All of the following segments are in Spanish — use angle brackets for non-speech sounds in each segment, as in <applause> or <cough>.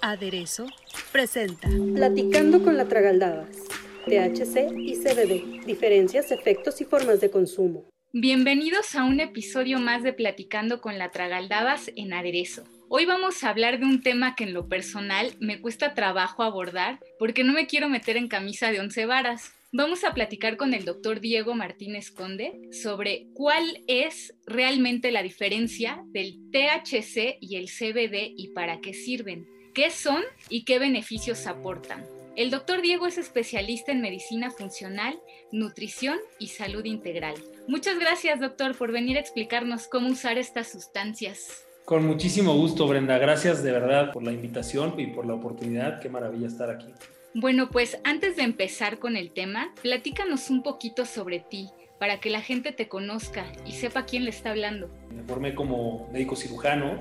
Aderezo presenta Platicando con la Tragaldabas. THC y CBD. Diferencias, efectos y formas de consumo. Bienvenidos a un episodio más de Platicando con la Tragaldabas en Aderezo. Hoy vamos a hablar de un tema que en lo personal me cuesta trabajo abordar porque no me quiero meter en camisa de once varas. Vamos a platicar con el doctor Diego Martínez Conde sobre cuál es realmente la diferencia del THC y el CBD y para qué sirven, qué son y qué beneficios aportan. El doctor Diego es especialista en medicina funcional, nutrición y salud integral. Muchas gracias, doctor, por venir a explicarnos cómo usar estas sustancias. Con muchísimo gusto, Brenda. Gracias de verdad por la invitación y por la oportunidad. Qué maravilla estar aquí. Bueno, pues antes de empezar con el tema, platícanos un poquito sobre ti para que la gente te conozca y sepa quién le está hablando. Me formé como médico cirujano.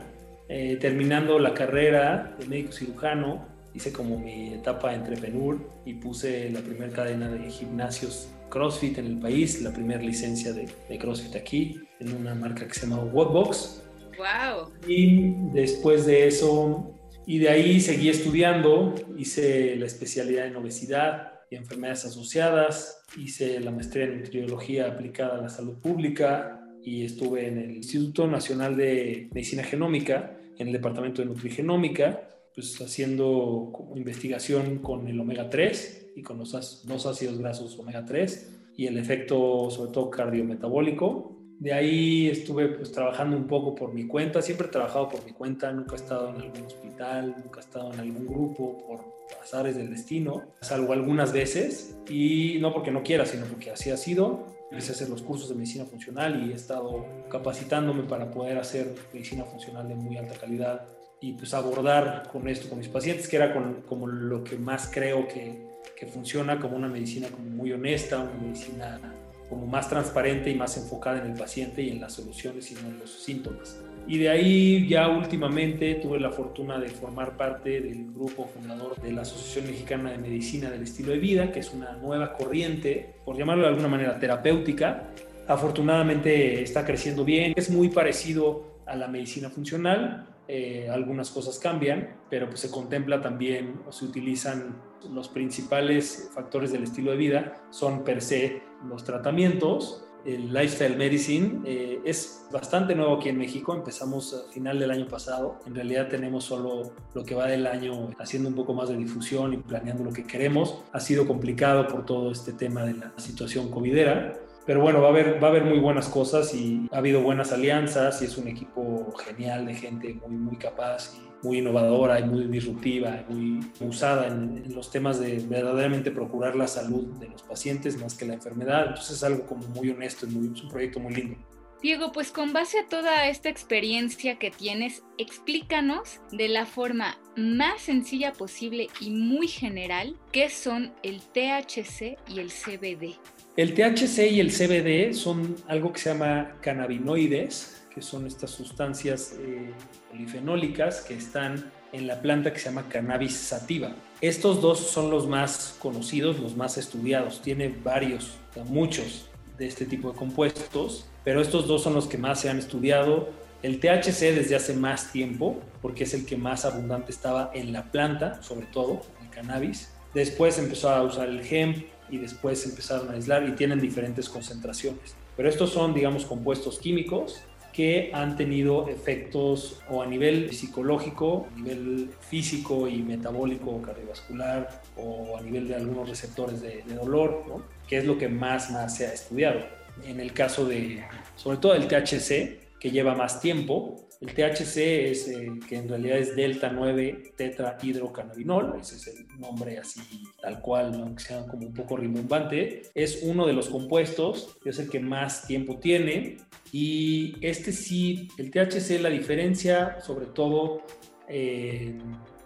Eh, terminando la carrera de médico cirujano, hice como mi etapa entrepreneur y puse la primera cadena de gimnasios CrossFit en el país, la primera licencia de, de CrossFit aquí, en una marca que se llama Whatbox. ¡Wow! Y después de eso, y de ahí seguí estudiando, hice la especialidad en obesidad y enfermedades asociadas, hice la maestría en nutriología aplicada a la salud pública y estuve en el Instituto Nacional de Medicina Genómica, en el Departamento de Nutrigenómica, pues haciendo investigación con el omega 3 y con los dos ácidos grasos omega 3 y el efecto sobre todo cardiometabólico de ahí estuve pues trabajando un poco por mi cuenta, siempre he trabajado por mi cuenta, nunca he estado en algún hospital, nunca he estado en algún grupo por azares del destino, salvo algunas veces, y no porque no quiera, sino porque así ha sido. Empecé a hacer los cursos de medicina funcional y he estado capacitándome para poder hacer medicina funcional de muy alta calidad y pues abordar con esto con mis pacientes, que era con, como lo que más creo que, que funciona como una medicina como muy honesta, una medicina como más transparente y más enfocada en el paciente y en las soluciones y no en los síntomas. Y de ahí ya últimamente tuve la fortuna de formar parte del grupo fundador de la Asociación Mexicana de Medicina del Estilo de Vida, que es una nueva corriente, por llamarlo de alguna manera terapéutica. Afortunadamente está creciendo bien, es muy parecido a la medicina funcional, eh, algunas cosas cambian, pero pues se contempla también o se utilizan los principales factores del estilo de vida, son per se los tratamientos. El lifestyle medicine eh, es bastante nuevo aquí en México, empezamos a final del año pasado, en realidad tenemos solo lo que va del año haciendo un poco más de difusión y planeando lo que queremos. Ha sido complicado por todo este tema de la situación covidera, pero bueno, va a haber, va a haber muy buenas cosas y ha habido buenas alianzas y es un equipo genial de gente muy, muy capaz muy innovadora y muy disruptiva, muy usada en, en, los temas de verdaderamente procurar la salud de los pacientes más que la enfermedad. Entonces es algo como muy honesto, es, muy, es un proyecto muy lindo. Diego, pues con base a toda esta experiencia que tienes, explícanos de la forma más sencilla posible y muy general qué son el THC y el CBD. El THC y el CBD son algo que se llama cannabinoides, que son estas sustancias eh, polifenólicas que están en la planta que se llama cannabis sativa. Estos dos son los más conocidos, los más estudiados. Tiene varios, muchos de este tipo de compuestos, pero estos dos son los que más se han estudiado. El THC desde hace más tiempo, porque es el que más abundante estaba en la planta, sobre todo el cannabis. Después empezó a usar el hemp y después empezaron a aislar y tienen diferentes concentraciones. Pero estos son, digamos, compuestos químicos que han tenido efectos o a nivel psicológico, a nivel físico y metabólico cardiovascular o a nivel de algunos receptores de, dolor, que es lo que más, más se ha estudiado. En el caso de, sobre todo el THC, que lleva más tiempo, El THC es, eh, que en realidad es delta 9 tetrahidrocannabinol, ese es el nombre así tal cual, ¿no? que sea como un poco rimbombante. Es uno de los compuestos, es el que más tiempo tiene. Y este sí, el THC, la diferencia sobre todo, eh,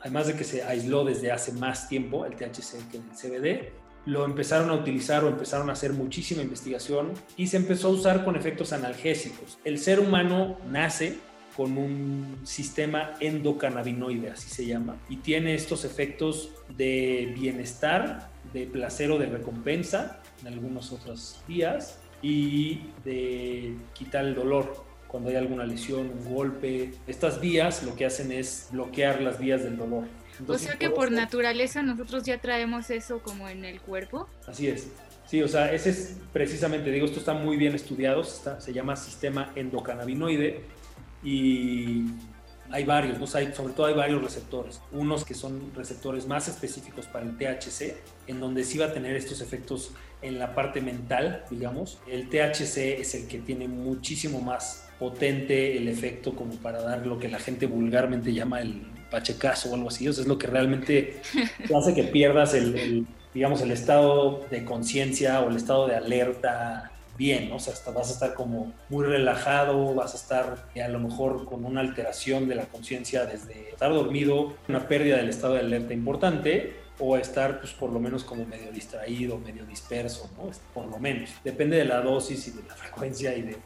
además de que se aisló desde hace más tiempo el THC que el CBD, lo empezaron a utilizar o empezaron a hacer muchísima investigación y se empezó a usar con efectos analgésicos. El ser humano nace con un sistema endocannabinoide, así se llama, y tiene estos efectos de bienestar, de placer o de recompensa en algunos otros días y de quitar el dolor cuando hay alguna lesión, un golpe. Estas vías lo que hacen es bloquear las vías del dolor. o sea que por naturaleza nosotros ya traemos eso como en el cuerpo. Así es. Sí, o sea, ese es precisamente, digo, esto está muy bien estudiado, se llama sistema endocannabinoide y hay varios, ¿no? sobre todo hay varios receptores. Unos que son receptores más específicos para el THC, en donde sí va a tener estos efectos en la parte mental, digamos. El THC es el que tiene muchísimo más potente el efecto como para dar lo que la gente vulgarmente llama el pachecazo o algo así. O sea, es lo que realmente <laughs> hace que pierdas el digamos, el estado de conciencia o el estado de alerta bien, o sea, hasta vas a estar como muy relajado, vas a estar a lo mejor con una alteración de la conciencia desde estar dormido, una pérdida del estado de alerta importante, o estar pues por lo menos como medio distraído, medio disperso, ¿no? Por lo menos. Depende de la dosis y de la <laughs> frecuencia y de,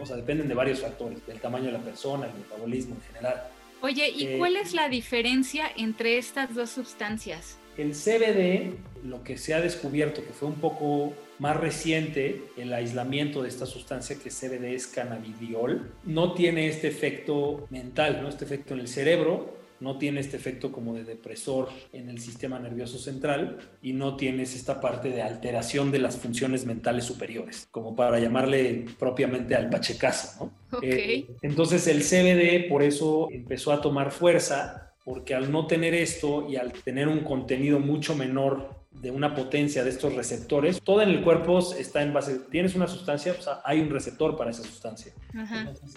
o sea, dependen de varios factores, del tamaño de la persona, el metabolismo en general. Oye, ¿y eh, cuál es la diferencia entre estas dos sustancias? El CBD, lo que se ha descubierto, que fue un poco más reciente, el aislamiento de esta sustancia que CBD es cannabidiol, no tiene este efecto mental, ¿no? este efecto en el cerebro, no tiene este efecto como de depresor en el sistema nervioso central y no tienes esta parte de alteración de las funciones mentales superiores, como para llamarle propiamente al pachecazo. ¿no? Eh, entonces el CBD por eso empezó a tomar fuerza porque al no tener esto y al tener un contenido mucho menor de una potencia de estos receptores, todo en el cuerpo está en base, tienes una sustancia, hay un receptor para esa sustancia.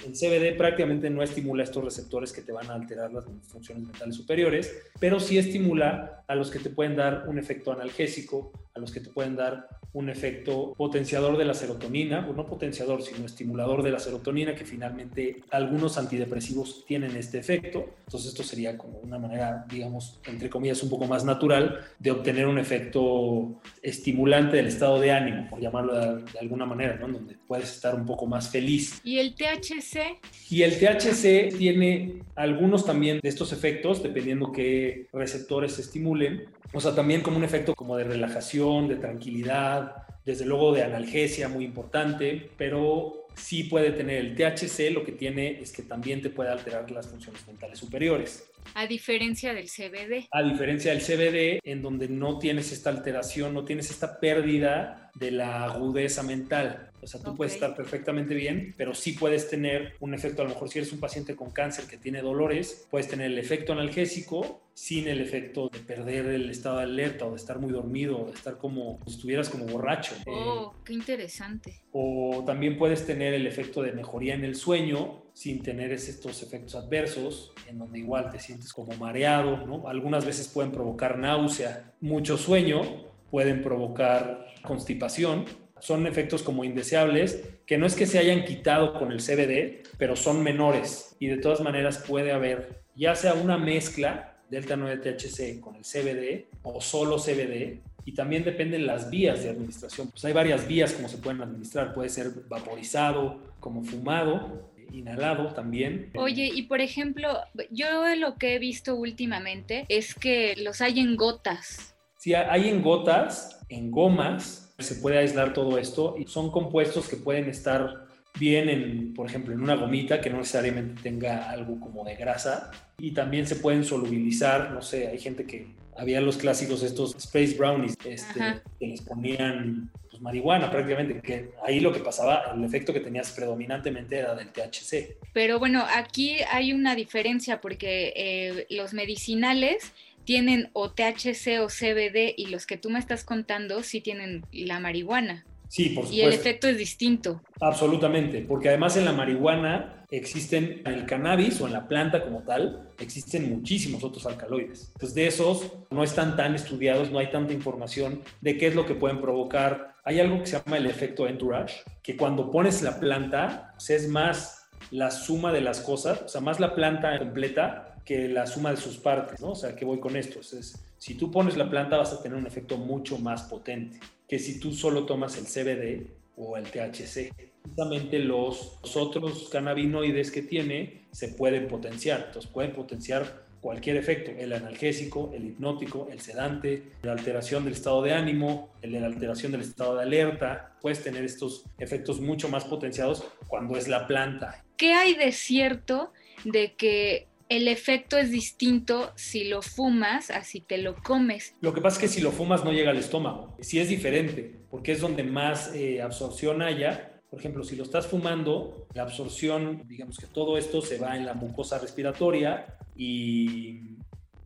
el CBD prácticamente no estimula estos receptores que te van a alterar las funciones mentales superiores, pero sí estimula a los que te pueden dar un efecto analgésico, a los que te pueden dar un efecto potenciador de la serotonina, o no potenciador, sino estimulador de la serotonina, que finalmente algunos antidepresivos tienen este efecto. Entonces esto sería como una manera, digamos, entre comillas, un poco más natural de obtener un efecto estimulante del estado de ánimo, por llamarlo de, alguna manera, ¿no? Donde puedes estar un poco más feliz. ¿Y el THC? Y el THC tiene algunos también de estos efectos, dependiendo qué receptores se estimulen. O sea, también como un efecto como de relajación, de tranquilidad, desde luego de analgesia, muy importante, pero sí puede tener el THC, lo que tiene es que también te puede alterar las funciones mentales superiores. A diferencia del CBD. A diferencia del CBD, en donde no tienes esta alteración, no tienes esta pérdida de la agudeza mental. O sea, tú puedes estar perfectamente bien, pero sí puedes tener un efecto, a lo mejor si eres un paciente con cáncer que tiene dolores, puedes tener el efecto analgésico sin el efecto de perder el estado de alerta o de estar muy dormido o de estar como si estuvieras como borracho. Oh, qué interesante. O también puedes tener el efecto de mejoría en el sueño sin tener estos efectos adversos, en donde igual te sientes como mareado. Algunas veces pueden provocar náusea, mucho sueño, pueden provocar constipación. Son efectos como indeseables que no es que se hayan quitado con el CBD, pero son menores y de todas maneras puede haber ya sea una mezcla delta 9 THC con el CBD o solo CBD y también dependen las vías de administración. Pues hay varias vías como se pueden administrar, puede ser vaporizado, como fumado, inhalado también. Oye, y por ejemplo, yo lo que he visto últimamente es que los hay en gotas. Sí, hay en gotas, en gomas, se puede aislar todo esto y son compuestos que pueden estar bien en, por ejemplo, en una gomita que no necesariamente tenga algo como de grasa y también se pueden solubilizar, no sé, hay gente que había los clásicos estos space brownies este, que les ponían pues, marihuana prácticamente, que ahí lo que pasaba, el efecto que tenías predominantemente era del THC. Pero bueno, aquí hay una diferencia porque eh, los medicinales tienen o THC o CBD y los que tú me estás contando sí tienen la marihuana. Sí, por Y el efecto es distinto. Absolutamente, porque además en la marihuana existen, en el cannabis o en la planta como tal, existen muchísimos otros alcaloides. Entonces de esos no están tan estudiados, no hay tanta información de qué es lo que pueden provocar. Hay algo que se llama el efecto entourage, que cuando pones la planta, pues, es más la suma de las cosas, o sea, más la planta completa que la suma de sus partes, ¿no? O sea, ¿qué voy con esto? Es, si tú pones la planta vas a tener un efecto mucho más potente que si tú solo tomas el CBD o el THC. Justamente los, otros cannabinoides que tiene se pueden potenciar, entonces pueden potenciar cualquier efecto, el analgésico, el hipnótico, el sedante, la alteración del estado de ánimo, la alteración del estado de alerta, puedes tener estos efectos mucho más potenciados cuando es la planta. ¿Qué hay de cierto de que el efecto es distinto si lo fumas a si te lo comes. Lo que pasa es que si lo fumas no llega al estómago. Sí es diferente, porque es donde más eh, absorción haya. Por ejemplo, si lo estás fumando, la absorción, digamos que todo esto se va en la mucosa respiratoria y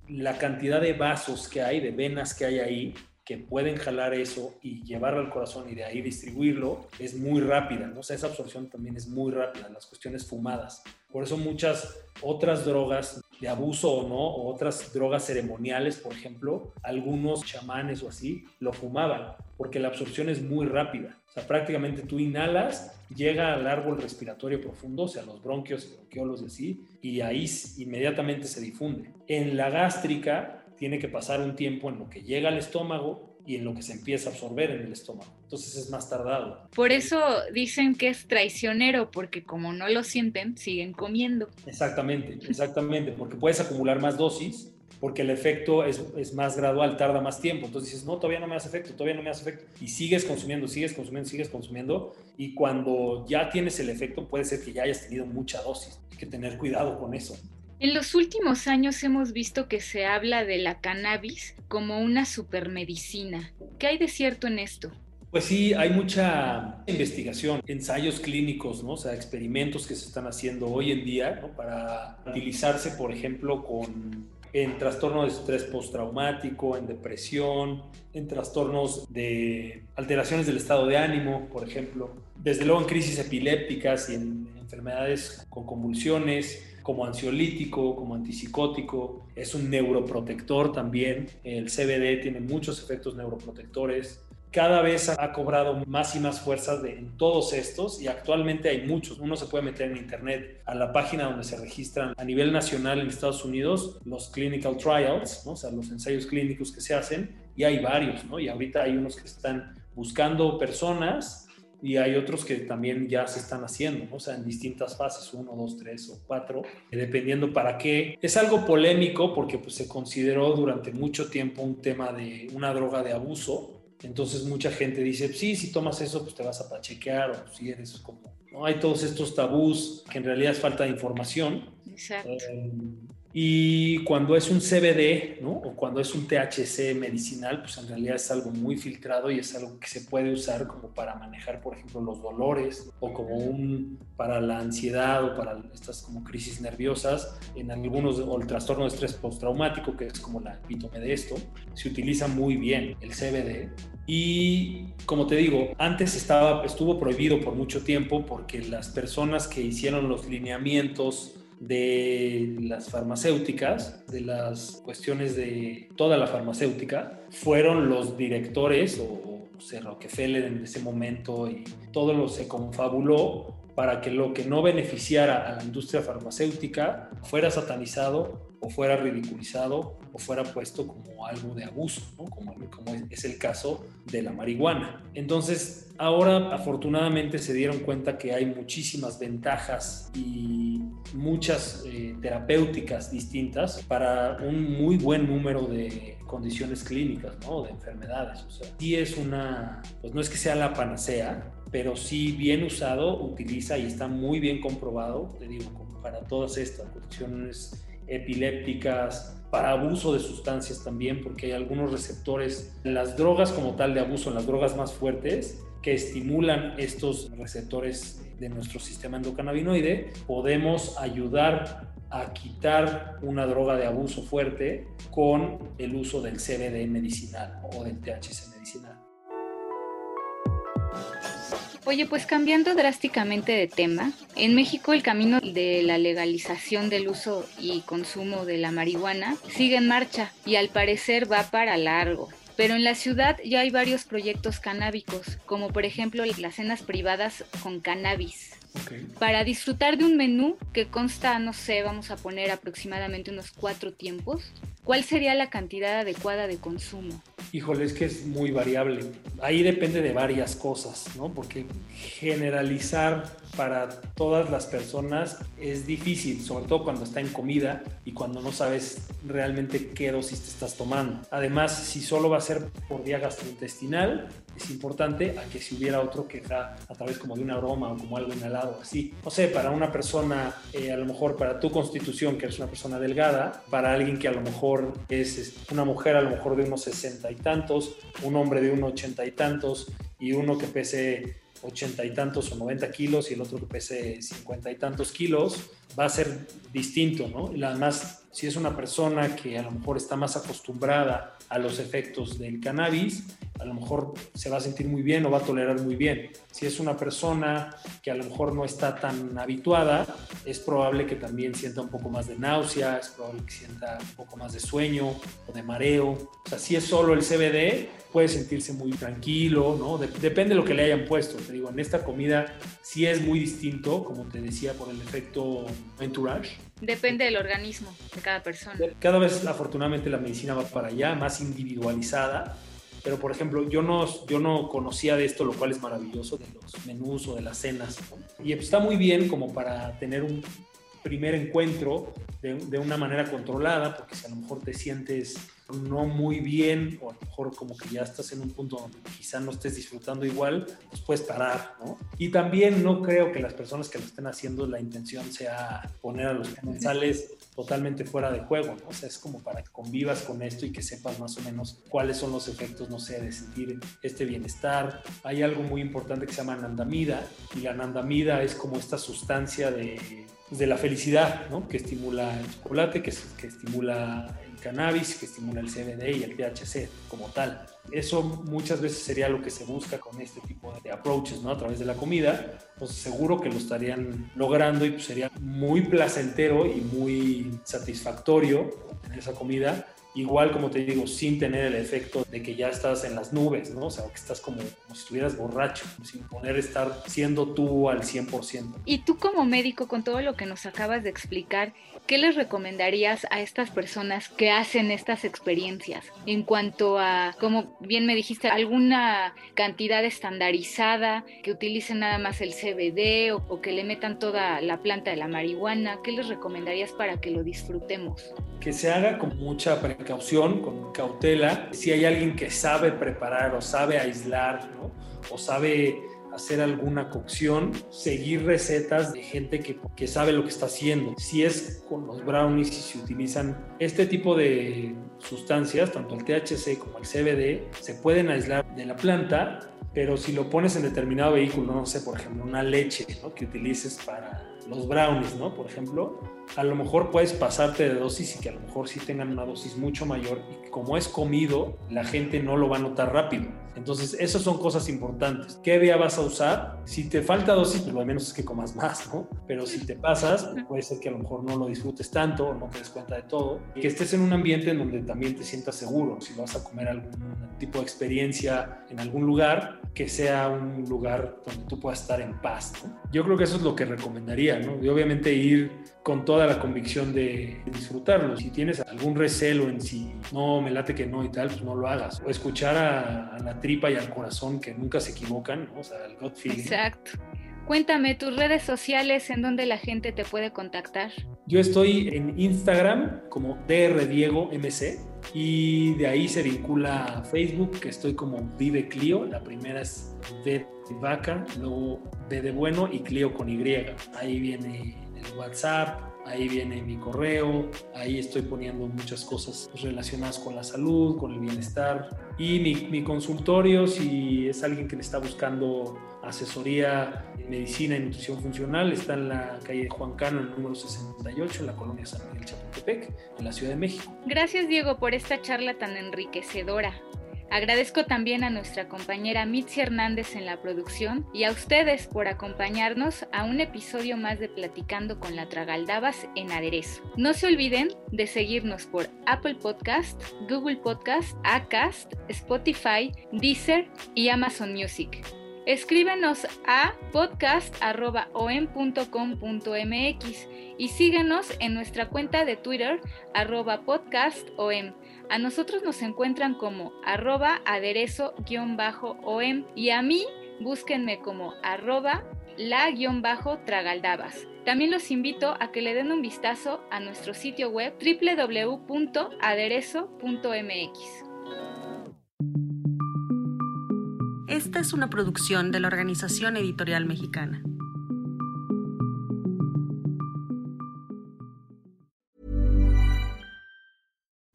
la cantidad de vasos que hay, de venas que hay ahí, que pueden jalar eso y llevarlo al corazón y de ahí distribuirlo, es muy rápida. ¿no? O sea, esa absorción también es muy rápida, las cuestiones fumadas. Por eso muchas otras drogas de abuso o no, o otras drogas ceremoniales, por ejemplo, algunos chamanes o así, lo fumaban, porque la absorción es muy rápida. O sea, prácticamente tú inhalas, llega al árbol respiratorio profundo, o sea, los bronquios, bronquiolos y así, y ahí inmediatamente se difunde. En la gástrica tiene que pasar un tiempo en lo que llega al estómago y en lo que se empieza a absorber en el estómago. Entonces es más tardado. Por eso dicen que es traicionero, porque como no lo sienten, siguen comiendo. Exactamente, exactamente, porque puedes acumular más dosis, porque el efecto es, es, más gradual, tarda más tiempo. Entonces dices, no, todavía no me hace efecto, todavía no me hace efecto. Y sigues consumiendo, sigues consumiendo, sigues consumiendo. Y cuando ya tienes el efecto, puede ser que ya hayas tenido mucha dosis. Hay que tener cuidado con eso. En los últimos años hemos visto que se habla de la cannabis como una supermedicina. ¿Qué hay de cierto en esto? Pues sí, hay mucha investigación, ensayos clínicos, ¿no? o sea, experimentos que se están haciendo hoy en día para utilizarse, por ejemplo, con en trastorno de estrés postraumático, en depresión, en trastornos de alteraciones del estado de ánimo, por ejemplo, desde luego en crisis epilépticas y en enfermedades con convulsiones, como ansiolítico, como antipsicótico, es un neuroprotector también. El CBD tiene muchos efectos neuroprotectores. Cada vez ha cobrado más y más fuerza de, en todos estos y actualmente hay muchos. Uno se puede meter en internet a la página donde se registran a nivel nacional en Estados Unidos los clinical trials, o sea, los ensayos clínicos que se hacen y hay varios, ¿no? Y ahorita hay unos que están buscando personas y hay otros que también ya se están haciendo, o sea, en distintas fases, uno, dos, tres o cuatro, dependiendo para qué. Es algo polémico porque pues, se consideró durante mucho tiempo un tema de una droga de abuso. Entonces mucha gente dice, sí, si tomas eso, pues te vas a pachequear o si eres como... ¿no? Hay todos estos tabús que en realidad es falta de información. Exacto. Eh, y cuando es un CBD, ¿no? O cuando es un THC medicinal, pues en realidad es algo muy filtrado y es algo que se puede usar como para manejar, por ejemplo, los dolores o como un para la ansiedad o para estas como crisis nerviosas, en algunos o el trastorno de estrés postraumático, que es como la epítome de esto, se utiliza muy bien el CBD y como te digo, antes estaba, estuvo prohibido por mucho tiempo porque las personas que hicieron los lineamientos de las farmacéuticas, de las cuestiones de toda la farmacéutica, fueron los directores o, o Rockefeller en ese momento y todo lo se confabuló para que lo que no beneficiara a la industria farmacéutica fuera satanizado o fuera ridiculizado o fuera puesto como algo de abuso, como, como es el caso de la marihuana. Entonces, ahora afortunadamente se dieron cuenta que hay muchísimas ventajas y muchas eh, terapéuticas distintas para un muy buen número de condiciones clínicas, ¿no? De enfermedades. O sea, sí es una, pues no es que sea la panacea, pero sí bien usado, utiliza y está muy bien comprobado, te digo, para todas estas cuestiones epilépticas, para abuso de sustancias también, porque hay algunos receptores, en las drogas como tal de abuso, en las drogas más fuertes, que estimulan estos receptores de nuestro sistema endocannabinoide, podemos ayudar a quitar una droga de abuso fuerte con el uso del CBD medicinal o del THC medicinal. Oye, pues cambiando drásticamente de tema, en México el camino de la legalización del uso y consumo de la marihuana sigue en marcha y al parecer va para largo. Pero en la ciudad ya hay varios proyectos canábicos, como por ejemplo las cenas privadas con cannabis. Para disfrutar de un menú que consta, no sé, vamos a poner aproximadamente unos cuatro tiempos, ¿cuál sería la cantidad adecuada de consumo? Híjole, es que es muy variable. Ahí depende de varias cosas, ¿no? Porque generalizar para todas las personas es difícil, sobre todo cuando está en comida y cuando no sabes realmente qué dosis te estás tomando. Además, si solo va a ser por vía gastrointestinal, es importante a que si hubiera otro que da a través como de un aroma o como algo inhalado, así. No sé, para una persona, eh, a lo mejor para tu constitución, que eres una persona delgada, para alguien que a lo mejor es una mujer a lo mejor de unos sesenta y tantos, un hombre de unos ochenta y tantos y uno que pese ochenta y tantos o noventa kilos y el otro que pese cincuenta y tantos kilos, va a ser distinto, ¿no? Y además, si es una persona que a lo mejor está más acostumbrada a los efectos del cannabis, a lo mejor se va a sentir muy bien o va a tolerar muy bien. Si es una persona que a lo mejor no está tan habituada, es probable que también sienta un poco más de náusea, es probable que sienta un poco más de sueño o de mareo. O sea, si es solo el CBD, puede sentirse muy tranquilo, ¿no? depende de lo que le hayan puesto. Te digo, en esta comida sí es muy distinto, como te decía, por el efecto entourage. Depende del organismo de cada persona. Cada vez, afortunadamente, la medicina va para allá, más individualizada pero por ejemplo, yo no, yo no conocía de esto, lo cual es maravilloso, de los menús o de las cenas. Y está muy bien como para tener un primer encuentro de, de una manera controlada, porque si a lo mejor te sientes no muy bien o a lo mejor como que ya estás en un punto donde quizá no estés disfrutando igual, pues puedes parar, ¿no? Y también no creo que las personas que lo estén haciendo la intención sea poner a los comensales totalmente fuera de juego, ¿no? O sea, es como para que convivas con esto y que sepas más o menos cuáles son los efectos, no sé, de sentir este bienestar. Hay algo muy importante que se llama anandamida y la anandamida es como esta sustancia de, pues, de la felicidad, ¿no? Que estimula el chocolate, que, que estimula cannabis que estimula el CBD y el THC como tal. Eso muchas veces sería lo que se busca con este tipo de approaches, ¿no? A través de la comida, pues seguro que lo estarían logrando y pues sería muy placentero y muy satisfactorio tener esa comida igual como te digo, sin tener el efecto de que ya estás en las nubes, ¿no? O sea, que estás como, como si estuvieras borracho, sin poner estar siendo tú al 100%. Y tú como médico, con todo lo que nos acabas de explicar, ¿qué les recomendarías a estas personas que hacen estas experiencias en cuanto a, como bien me dijiste, alguna cantidad estandarizada, que utilicen nada más el CBD o, o que le metan toda la planta de la marihuana? ¿Qué les recomendarías para que lo disfrutemos? Que se haga con mucha precaución, con cautela. Si hay alguien que sabe preparar o sabe aislar, ¿no? o sabe hacer alguna cocción, seguir recetas de gente que, que, sabe lo que está haciendo. Si es con los brownies y se utilizan este tipo de sustancias, tanto el THC como el CBD, se pueden aislar de la planta, pero si lo pones en determinado vehículo, no sé, por ejemplo, una leche ¿no? que utilices para los brownies, ¿no? Por ejemplo, a lo mejor puedes pasarte de dosis y que a lo mejor sí tengan una dosis mucho mayor y como es comido, la gente no lo va a notar rápido. Entonces, esas son cosas importantes. ¿Qué vía vas a usar? Si te falta dosis, pues lo menos es que comas más, ¿no? Pero si te pasas, puede ser que a lo mejor no lo disfrutes tanto o no te des cuenta de todo. Que estés en un ambiente en donde también te sientas seguro. Si vas a comer algún tipo de experiencia en algún lugar, que sea un lugar donde tú puedas estar en paz, ¿no? Yo creo que eso es lo que recomendaría, ¿no? Y obviamente ir con toda la convicción de disfrutarlo. Si tienes algún recelo en si no, me late que no y tal, pues no lo hagas. O escuchar a, a la tripa y al corazón que nunca se equivocan, ¿no? o sea, el gut feeling. Exacto. Cuéntame tus redes sociales en donde la gente te puede contactar. Yo estoy en Instagram como drdiegomc y de ahí se vincula a Facebook, que estoy como Vive Clio. La primera es D de vaca, luego B de bueno y Clio con Y. Ahí viene el WhatsApp, ahí viene mi correo, ahí estoy poniendo muchas cosas relacionadas con la salud, con el bienestar y mi, mi consultorio si es alguien que le está buscando asesoría en medicina y nutrición funcional, está en la calle Juan Cano, el número 68, en la colonia San Miguel Chapultepec, en la Ciudad de México. Gracias Diego por esta charla tan enriquecedora. Agradezco también a nuestra compañera Mitzi Hernández en la producción y a ustedes por acompañarnos a un episodio más de Platicando con la Tragaldabas en Aderezo. No se olviden de seguirnos por Apple Podcast, Google Podcast, Acast, Spotify, Deezer y Amazon Music. Escríbenos a podcast.om.com.mx y síguenos en nuestra cuenta de Twitter arroba podcastom. A nosotros nos encuentran como arroba aderezo-om y a mí búsquenme como arroba la-tragaldabas. También los invito a que le den un vistazo a nuestro sitio web www.aderezo.mx. Esta es una producción de la Organización Editorial Mexicana.